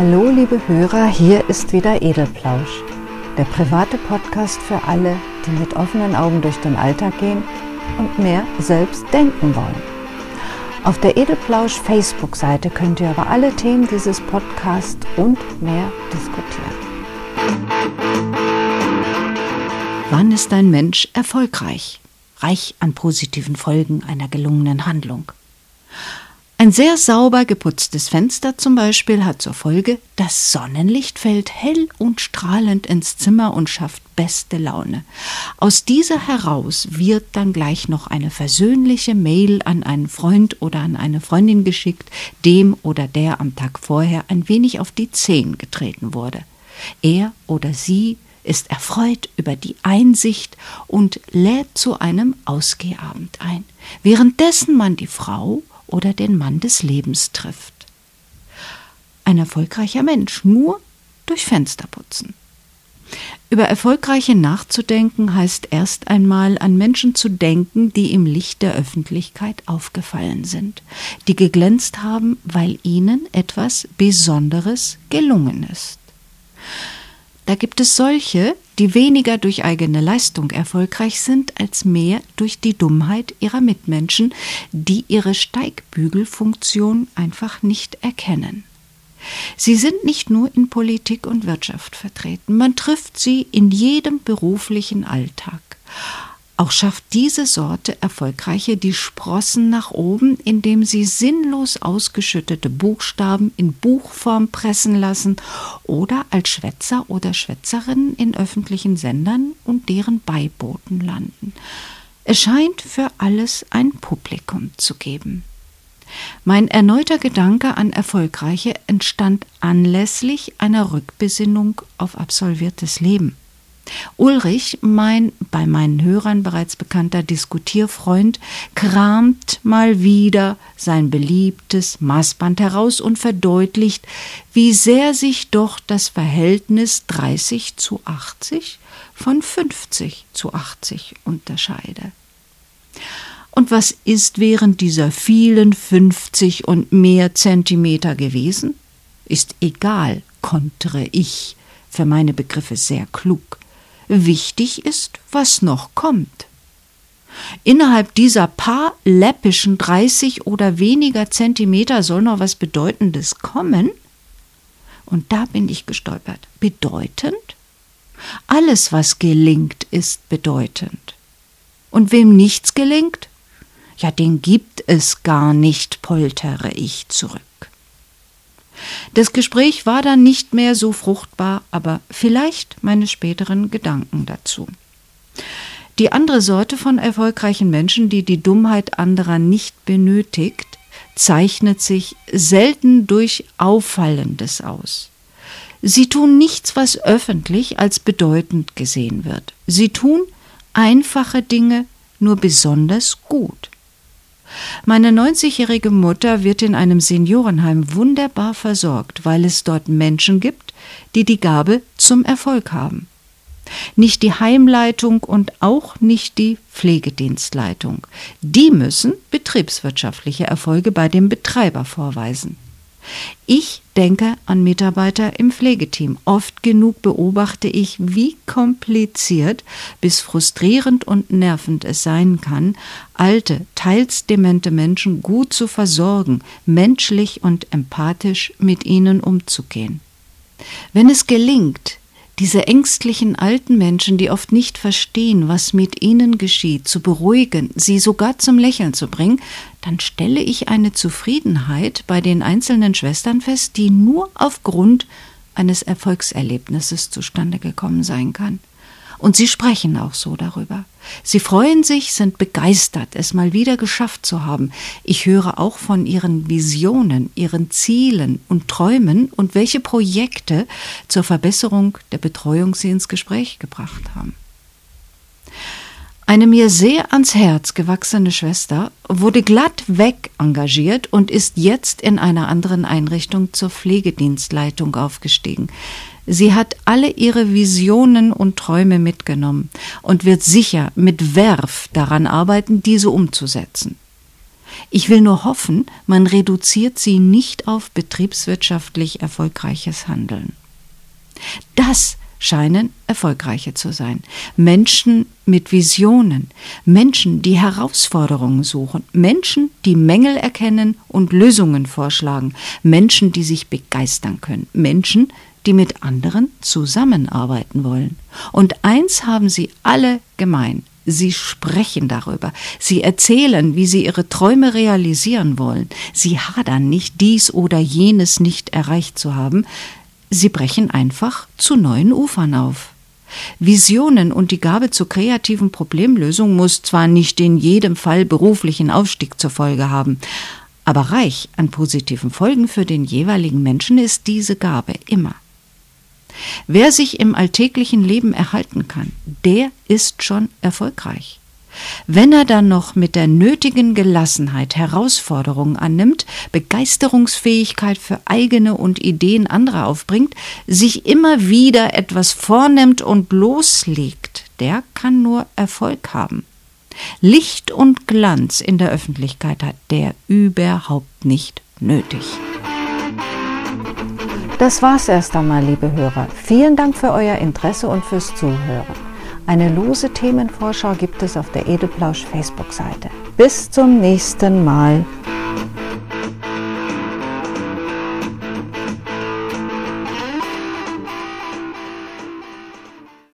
Hallo liebe Hörer, hier ist wieder Edelplausch, der private Podcast für alle, die mit offenen Augen durch den Alltag gehen und mehr selbst denken wollen. Auf der Edelplausch Facebook-Seite könnt ihr über alle Themen dieses Podcasts und mehr diskutieren. Wann ist ein Mensch erfolgreich? Reich an positiven Folgen einer gelungenen Handlung. Ein sehr sauber geputztes Fenster zum Beispiel hat zur Folge, das Sonnenlicht fällt hell und strahlend ins Zimmer und schafft beste Laune. Aus dieser heraus wird dann gleich noch eine versöhnliche Mail an einen Freund oder an eine Freundin geschickt, dem oder der am Tag vorher ein wenig auf die Zehen getreten wurde. Er oder sie ist erfreut über die Einsicht und lädt zu einem Ausgehabend ein, währenddessen man die Frau oder den Mann des Lebens trifft. Ein erfolgreicher Mensch nur durch Fensterputzen. Über erfolgreiche nachzudenken heißt erst einmal an Menschen zu denken, die im Licht der Öffentlichkeit aufgefallen sind, die geglänzt haben, weil ihnen etwas Besonderes gelungen ist. Da gibt es solche, die weniger durch eigene Leistung erfolgreich sind, als mehr durch die Dummheit ihrer Mitmenschen, die ihre Steigbügelfunktion einfach nicht erkennen. Sie sind nicht nur in Politik und Wirtschaft vertreten, man trifft sie in jedem beruflichen Alltag. Auch schafft diese Sorte erfolgreiche die Sprossen nach oben, indem sie sinnlos ausgeschüttete Buchstaben in Buchform pressen lassen oder als Schwätzer oder Schwätzerinnen in öffentlichen Sendern und deren Beiboten landen. Es scheint für alles ein Publikum zu geben. Mein erneuter Gedanke an Erfolgreiche entstand anlässlich einer Rückbesinnung auf absolviertes Leben. Ulrich, mein bei meinen Hörern bereits bekannter Diskutierfreund, kramt mal wieder sein beliebtes Maßband heraus und verdeutlicht, wie sehr sich doch das Verhältnis 30 zu 80 von 50 zu 80 unterscheide. Und was ist während dieser vielen 50 und mehr Zentimeter gewesen? Ist egal, kontere ich, für meine Begriffe sehr klug. Wichtig ist, was noch kommt. Innerhalb dieser paar läppischen 30 oder weniger Zentimeter soll noch was Bedeutendes kommen. Und da bin ich gestolpert. Bedeutend? Alles, was gelingt, ist bedeutend. Und wem nichts gelingt? Ja, den gibt es gar nicht, poltere ich zurück. Das Gespräch war dann nicht mehr so fruchtbar, aber vielleicht meine späteren Gedanken dazu. Die andere Sorte von erfolgreichen Menschen, die die Dummheit anderer nicht benötigt, zeichnet sich selten durch Auffallendes aus. Sie tun nichts, was öffentlich als bedeutend gesehen wird. Sie tun einfache Dinge nur besonders gut. Meine 90-jährige Mutter wird in einem Seniorenheim wunderbar versorgt, weil es dort Menschen gibt, die die Gabe zum Erfolg haben. Nicht die Heimleitung und auch nicht die Pflegedienstleitung. Die müssen betriebswirtschaftliche Erfolge bei dem Betreiber vorweisen. Ich denke an Mitarbeiter im Pflegeteam. Oft genug beobachte ich, wie kompliziert bis frustrierend und nervend es sein kann, alte, teils demente Menschen gut zu versorgen, menschlich und empathisch mit ihnen umzugehen. Wenn es gelingt, diese ängstlichen alten Menschen, die oft nicht verstehen, was mit ihnen geschieht, zu beruhigen, sie sogar zum Lächeln zu bringen, dann stelle ich eine Zufriedenheit bei den einzelnen Schwestern fest, die nur aufgrund eines Erfolgserlebnisses zustande gekommen sein kann. Und sie sprechen auch so darüber. Sie freuen sich, sind begeistert, es mal wieder geschafft zu haben. Ich höre auch von ihren Visionen, ihren Zielen und Träumen und welche Projekte zur Verbesserung der Betreuung sie ins Gespräch gebracht haben. Eine mir sehr ans Herz gewachsene Schwester wurde glatt weg engagiert und ist jetzt in einer anderen Einrichtung zur Pflegedienstleitung aufgestiegen. Sie hat alle ihre Visionen und Träume mitgenommen und wird sicher mit Werf daran arbeiten, diese umzusetzen. Ich will nur hoffen, man reduziert sie nicht auf betriebswirtschaftlich erfolgreiches Handeln. Das scheinen erfolgreiche zu sein. Menschen mit Visionen, Menschen, die Herausforderungen suchen, Menschen, die Mängel erkennen und Lösungen vorschlagen, Menschen, die sich begeistern können, Menschen, die mit anderen zusammenarbeiten wollen. Und eins haben sie alle gemein. Sie sprechen darüber. Sie erzählen, wie sie ihre Träume realisieren wollen. Sie hadern nicht, dies oder jenes nicht erreicht zu haben. Sie brechen einfach zu neuen Ufern auf. Visionen und die Gabe zur kreativen Problemlösung muss zwar nicht in jedem Fall beruflichen Aufstieg zur Folge haben, aber reich an positiven Folgen für den jeweiligen Menschen ist diese Gabe immer. Wer sich im alltäglichen Leben erhalten kann, der ist schon erfolgreich. Wenn er dann noch mit der nötigen Gelassenheit Herausforderungen annimmt, Begeisterungsfähigkeit für eigene und Ideen anderer aufbringt, sich immer wieder etwas vornimmt und loslegt, der kann nur Erfolg haben. Licht und Glanz in der Öffentlichkeit hat der überhaupt nicht nötig. Das war's erst einmal, liebe Hörer. Vielen Dank für euer Interesse und fürs Zuhören. Eine lose Themenvorschau gibt es auf der Edelplausch Facebook-Seite. Bis zum nächsten Mal.